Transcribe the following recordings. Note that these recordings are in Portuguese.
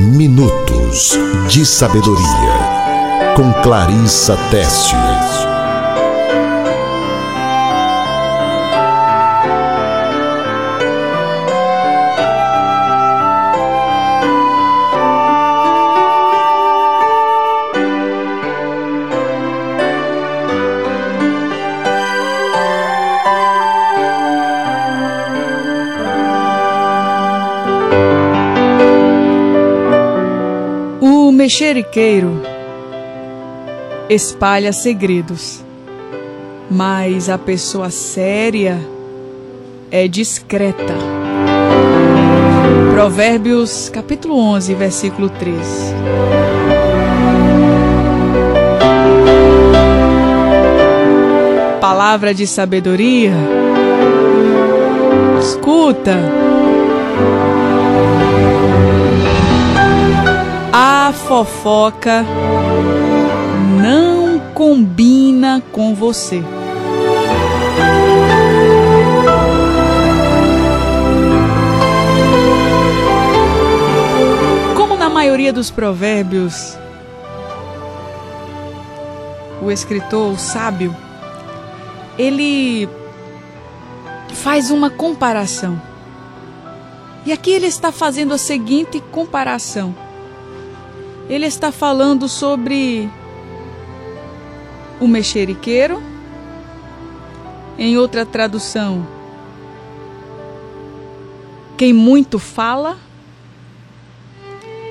Minutos de Sabedoria, com Clarissa Tessius. Mexeriqueiro espalha segredos, mas a pessoa séria é discreta. Provérbios capítulo 11, versículo 3. Palavra de sabedoria. Escuta. Fofoca não combina com você. Como na maioria dos provérbios, o escritor, o sábio, ele faz uma comparação. E aqui ele está fazendo a seguinte comparação ele está falando sobre o mexeriqueiro. Em outra tradução, quem muito fala.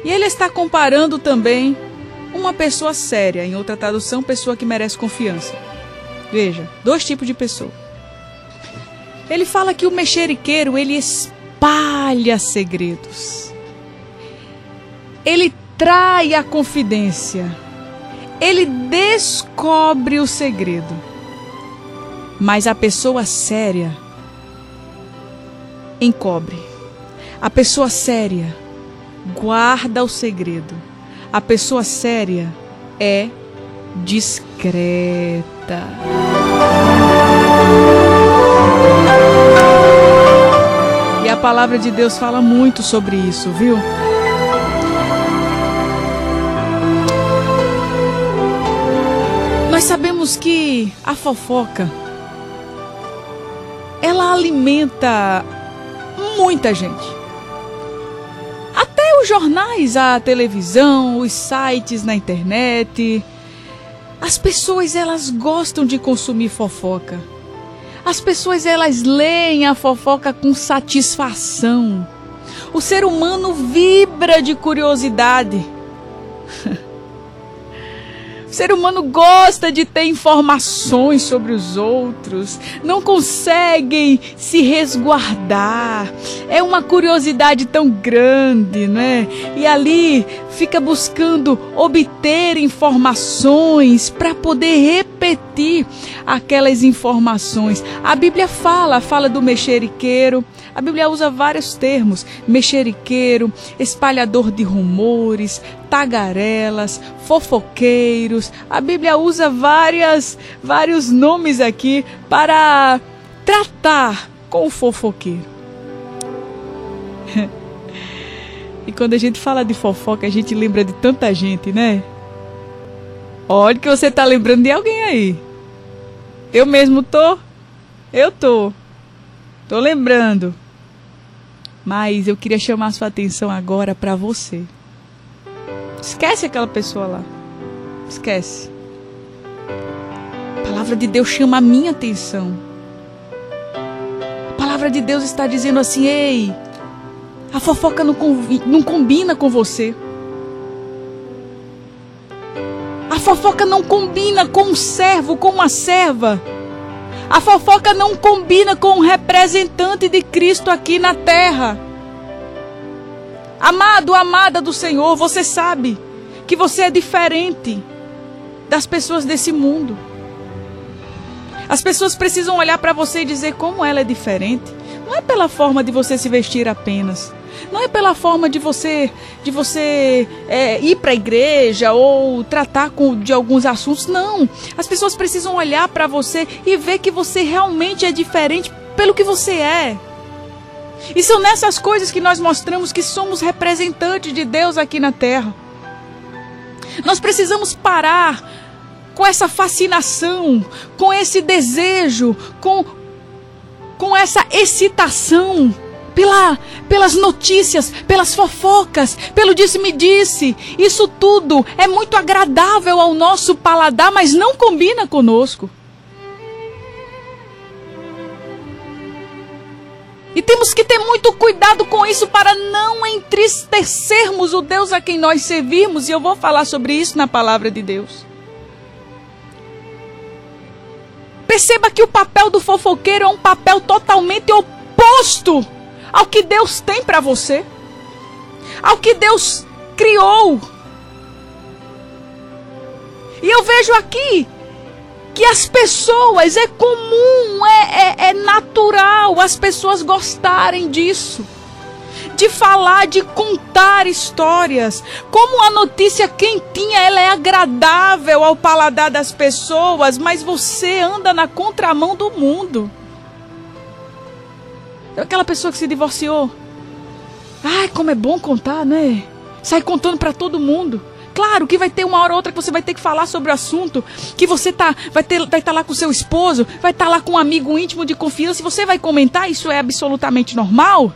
E ele está comparando também uma pessoa séria, em outra tradução, pessoa que merece confiança. Veja, dois tipos de pessoa. Ele fala que o mexeriqueiro, ele espalha segredos. Ele trai a confidência. Ele descobre o segredo. Mas a pessoa séria encobre. A pessoa séria guarda o segredo. A pessoa séria é discreta. E a palavra de Deus fala muito sobre isso, viu? Sabemos que a fofoca ela alimenta muita gente. Até os jornais, a televisão, os sites na internet. As pessoas elas gostam de consumir fofoca. As pessoas elas leem a fofoca com satisfação. O ser humano vibra de curiosidade. Ser humano gosta de ter informações sobre os outros, não conseguem se resguardar. É uma curiosidade tão grande, né? E ali fica buscando obter informações para poder repetir aquelas informações. A Bíblia fala, fala do mexeriqueiro. A Bíblia usa vários termos: mexeriqueiro, espalhador de rumores, tagarelas, fofoqueiros. A Bíblia usa várias, vários nomes aqui para tratar com o fofoqueiro. e quando a gente fala de fofoca, a gente lembra de tanta gente, né? Olha que você está lembrando de alguém aí. Eu mesmo tô. Eu tô. Tô lembrando. Mas eu queria chamar sua atenção agora para você. Esquece aquela pessoa lá. Esquece. A palavra de Deus chama a minha atenção. A palavra de Deus está dizendo assim: ei, a fofoca não, não combina com você. A fofoca não combina com um servo, com uma serva. A fofoca não combina com um representante de Cristo aqui na terra. Amado, amada do Senhor, você sabe que você é diferente das pessoas desse mundo. As pessoas precisam olhar para você e dizer como ela é diferente. Não é pela forma de você se vestir apenas. Não é pela forma de você de você é, ir para a igreja ou tratar com, de alguns assuntos. Não. As pessoas precisam olhar para você e ver que você realmente é diferente pelo que você é. E são nessas coisas que nós mostramos que somos representantes de Deus aqui na terra. Nós precisamos parar com essa fascinação, com esse desejo, com, com essa excitação pela, pelas notícias, pelas fofocas, pelo disse-me-disse. Isso tudo é muito agradável ao nosso paladar, mas não combina conosco. E temos que ter muito cuidado com isso para não entristecermos o Deus a quem nós servimos, e eu vou falar sobre isso na palavra de Deus. Perceba que o papel do fofoqueiro é um papel totalmente oposto ao que Deus tem para você, ao que Deus criou. E eu vejo aqui que as pessoas, é comum, é, é, é natural as pessoas gostarem disso de falar, de contar histórias. Como a notícia quentinha, ela é agradável ao paladar das pessoas, mas você anda na contramão do mundo. Aquela pessoa que se divorciou. Ai, como é bom contar, né? Sai contando para todo mundo. Claro que vai ter uma hora ou outra que você vai ter que falar sobre o assunto, que você tá, vai estar vai tá lá com seu esposo, vai estar tá lá com um amigo íntimo de confiança e você vai comentar, isso é absolutamente normal.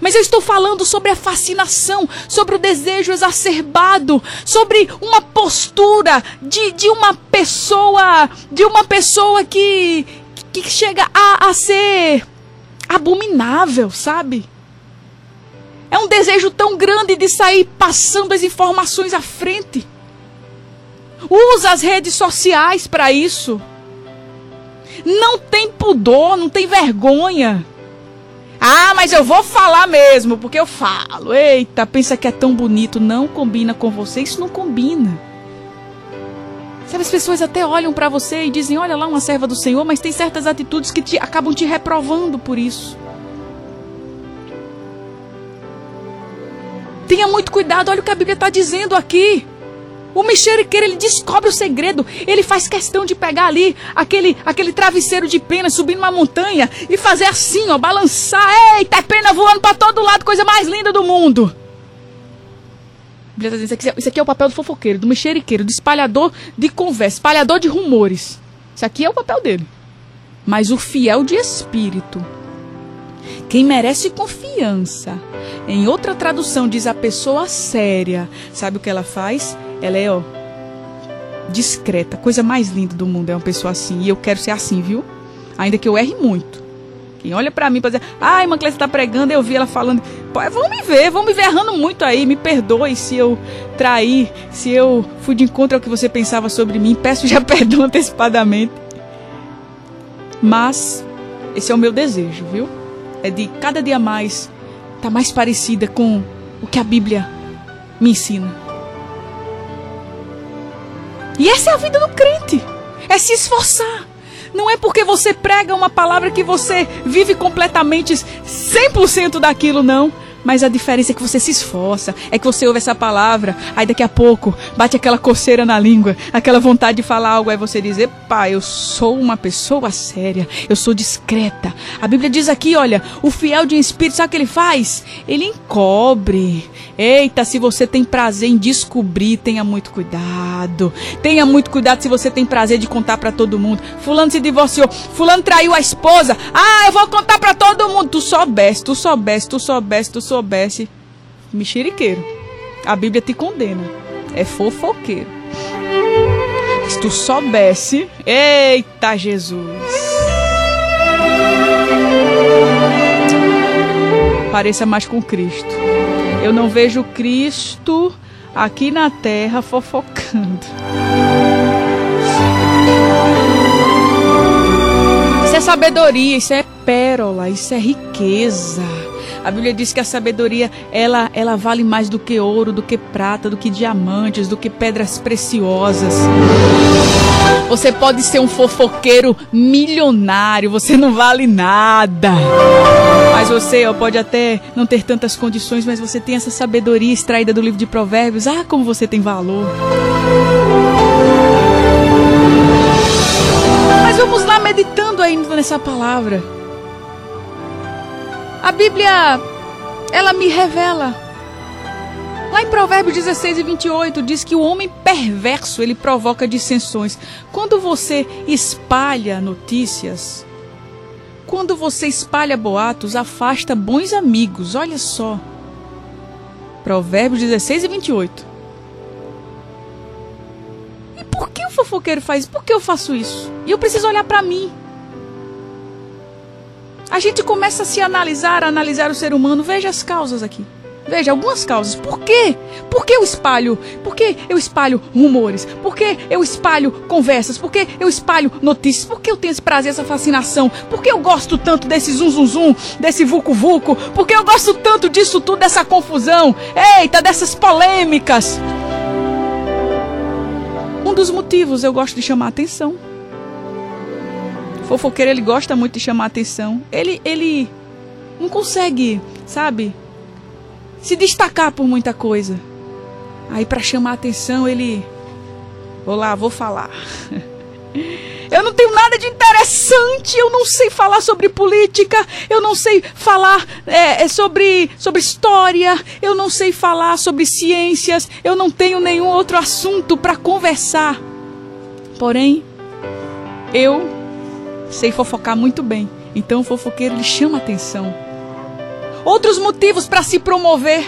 Mas eu estou falando sobre a fascinação, sobre o desejo exacerbado, sobre uma postura de, de uma pessoa, de uma pessoa que, que chega a, a ser abominável, sabe? É um desejo tão grande de sair passando as informações à frente. Usa as redes sociais para isso. Não tem pudor, não tem vergonha. Ah, mas eu vou falar mesmo, porque eu falo. Eita, pensa que é tão bonito. Não combina com você. Isso não combina. Sabe, as pessoas até olham para você e dizem: Olha lá, uma serva do Senhor, mas tem certas atitudes que te, acabam te reprovando por isso. Tenha muito cuidado, olha o que a Bíblia está dizendo aqui. O mexeriqueiro, ele descobre o segredo. Ele faz questão de pegar ali aquele, aquele travesseiro de pena, subir numa montanha e fazer assim, ó, balançar. Eita, é pena voando para todo lado, coisa mais linda do mundo. Dizendo, isso aqui, isso aqui é o papel do fofoqueiro, do mexeriqueiro, do espalhador de conversa, espalhador de rumores. Isso aqui é o papel dele. Mas o fiel de espírito, quem merece confiança, em outra tradução diz a pessoa séria, sabe o que ela faz? Ela é, ó, discreta, coisa mais linda do mundo é uma pessoa assim, e eu quero ser assim, viu? Ainda que eu erre muito. Quem olha para mim para dizer, ai, irmã Clécia tá pregando, eu vi ela falando, vão me ver, vão me ver errando muito aí, me perdoe se eu traí, se eu fui de encontro ao que você pensava sobre mim, peço já perdão antecipadamente. Mas esse é o meu desejo, viu? É de cada dia mais estar tá mais parecida com o que a Bíblia me ensina. E essa é a vida do crente. É se esforçar não é porque você prega uma palavra que você vive completamente 100% daquilo, não. Mas a diferença é que você se esforça, é que você ouve essa palavra, aí daqui a pouco bate aquela coceira na língua, aquela vontade de falar algo, aí você diz: Epá, eu sou uma pessoa séria, eu sou discreta. A Bíblia diz aqui: olha, o fiel de espírito, sabe o que ele faz? Ele encobre. Eita, se você tem prazer em descobrir, tenha muito cuidado. Tenha muito cuidado se você tem prazer de contar para todo mundo. Fulano se divorciou, Fulano traiu a esposa. Ah, eu vou contar para todo mundo. Tu soubesse, tu soubesse, tu soubesse, tu soubesse soubesse, mexeriqueiro. A Bíblia te condena. É fofoqueiro. Se tu soubesse, eita Jesus. Pareça mais com Cristo. Eu não vejo Cristo aqui na terra fofocando. Isso é sabedoria, isso é pérola, isso é riqueza. A Bíblia diz que a sabedoria ela, ela vale mais do que ouro, do que prata, do que diamantes, do que pedras preciosas. Você pode ser um fofoqueiro milionário, você não vale nada. Mas você ó, pode até não ter tantas condições, mas você tem essa sabedoria extraída do livro de Provérbios. Ah, como você tem valor. Mas vamos lá meditando ainda nessa palavra. A Bíblia, ela me revela. Lá em Provérbios 16 e 28 diz que o homem perverso, ele provoca dissensões. Quando você espalha notícias, quando você espalha boatos, afasta bons amigos. Olha só. Provérbios 16 e 28. E por que o fofoqueiro faz? Por que eu faço isso? E eu preciso olhar para mim. A gente começa a se analisar, a analisar o ser humano. Veja as causas aqui. Veja, algumas causas. Por quê? Por que eu espalho? Por que eu espalho rumores? Por que eu espalho conversas? Por que eu espalho notícias? Por que eu tenho esse prazer, essa fascinação? Por que eu gosto tanto desse zum zum zum, desse vucu vucu? Por que eu gosto tanto disso tudo, dessa confusão? Eita, dessas polêmicas? Um dos motivos eu gosto de chamar atenção. Fofoqueiro, ele gosta muito de chamar atenção. Ele, ele não consegue, sabe? se destacar por muita coisa. Aí para chamar atenção ele, vou lá, vou falar. Eu não tenho nada de interessante, eu não sei falar sobre política, eu não sei falar é, é, sobre, sobre história, eu não sei falar sobre ciências, eu não tenho nenhum outro assunto para conversar. Porém, eu sei fofocar muito bem, então o fofoqueiro ele chama atenção outros motivos para se promover.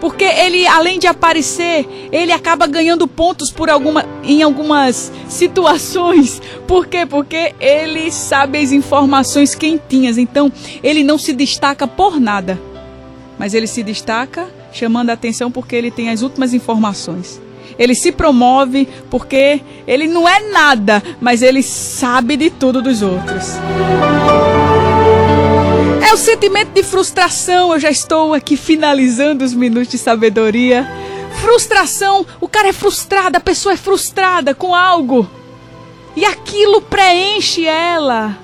Porque ele, além de aparecer, ele acaba ganhando pontos por alguma, em algumas situações. Por quê? Porque ele sabe as informações quentinhas. Então, ele não se destaca por nada. Mas ele se destaca chamando a atenção porque ele tem as últimas informações. Ele se promove porque ele não é nada, mas ele sabe de tudo dos outros. É o sentimento de frustração. Eu já estou aqui finalizando os minutos de sabedoria. Frustração, o cara é frustrado, a pessoa é frustrada com algo. E aquilo preenche ela.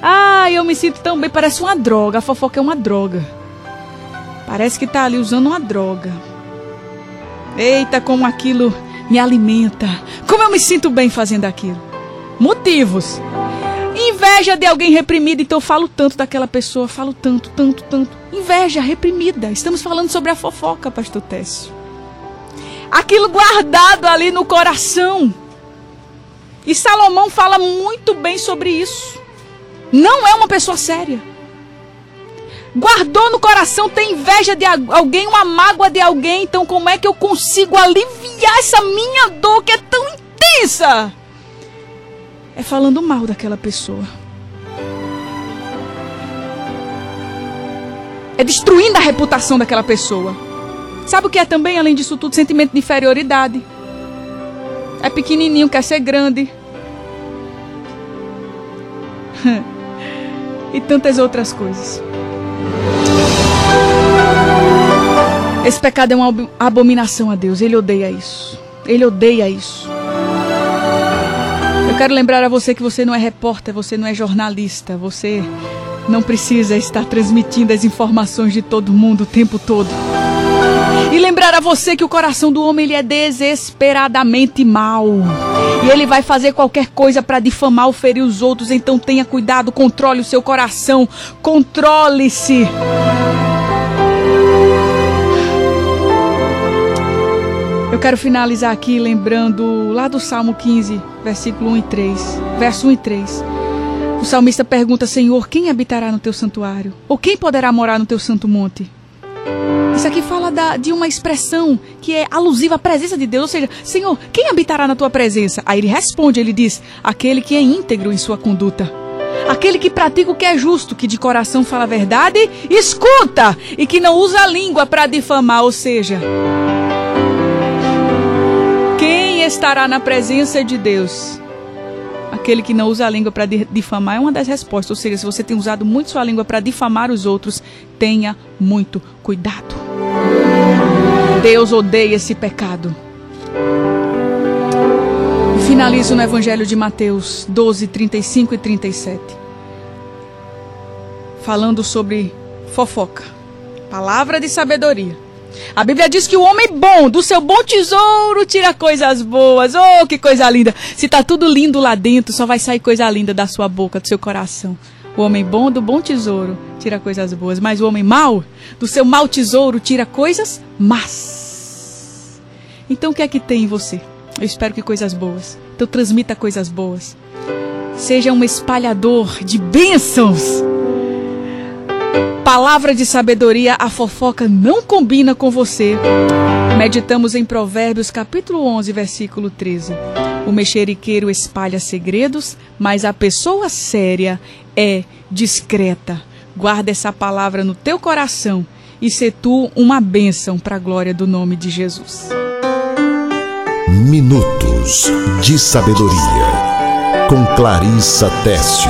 Ah, eu me sinto tão bem, parece uma droga. A fofoca é uma droga. Parece que tá ali usando uma droga. Eita, como aquilo me alimenta. Como eu me sinto bem fazendo aquilo. Motivos. Inveja de alguém reprimido, então eu falo tanto daquela pessoa, falo tanto, tanto, tanto. Inveja reprimida. Estamos falando sobre a fofoca, pastor Técio. Aquilo guardado ali no coração. E Salomão fala muito bem sobre isso. Não é uma pessoa séria. Guardou no coração, tem inveja de alguém, uma mágoa de alguém. Então, como é que eu consigo aliviar essa minha dor que é tão intensa? é falando mal daquela pessoa. É destruindo a reputação daquela pessoa. Sabe o que é também, além disso tudo, sentimento de inferioridade? É pequenininho, quer ser grande. e tantas outras coisas. Esse pecado é uma abominação a Deus. Ele odeia isso. Ele odeia isso quero lembrar a você que você não é repórter, você não é jornalista, você não precisa estar transmitindo as informações de todo mundo o tempo todo. E lembrar a você que o coração do homem ele é desesperadamente mau. E ele vai fazer qualquer coisa para difamar ou ferir os outros. Então tenha cuidado, controle o seu coração, controle-se. Eu quero finalizar aqui lembrando lá do Salmo 15, versículo 1 e 3. Verso 1 e 3. O salmista pergunta: Senhor, quem habitará no teu santuário? Ou quem poderá morar no teu santo monte? Isso aqui fala da, de uma expressão que é alusiva à presença de Deus. Ou seja, Senhor, quem habitará na tua presença? Aí ele responde: ele diz: aquele que é íntegro em sua conduta. Aquele que pratica o que é justo, que de coração fala a verdade, escuta e que não usa a língua para difamar. Ou seja, estará na presença de Deus? Aquele que não usa a língua para difamar é uma das respostas. Ou seja, se você tem usado muito sua língua para difamar os outros, tenha muito cuidado. Deus odeia esse pecado. Finalizo no Evangelho de Mateus 12, 35 e 37. Falando sobre fofoca. Palavra de sabedoria. A Bíblia diz que o homem bom, do seu bom tesouro, tira coisas boas. Oh, que coisa linda. Se tá tudo lindo lá dentro, só vai sair coisa linda da sua boca, do seu coração. O homem bom do bom tesouro tira coisas boas, mas o homem mau do seu mau tesouro tira coisas más. Então o que é que tem em você? Eu espero que coisas boas. Então transmita coisas boas. Seja um espalhador de bênçãos. Palavra de sabedoria, a fofoca não combina com você. Meditamos em Provérbios capítulo 11, versículo 13. O mexeriqueiro espalha segredos, mas a pessoa séria é discreta. Guarda essa palavra no teu coração e se tu uma bênção para a glória do nome de Jesus. Minutos de Sabedoria, com Clarissa Teste.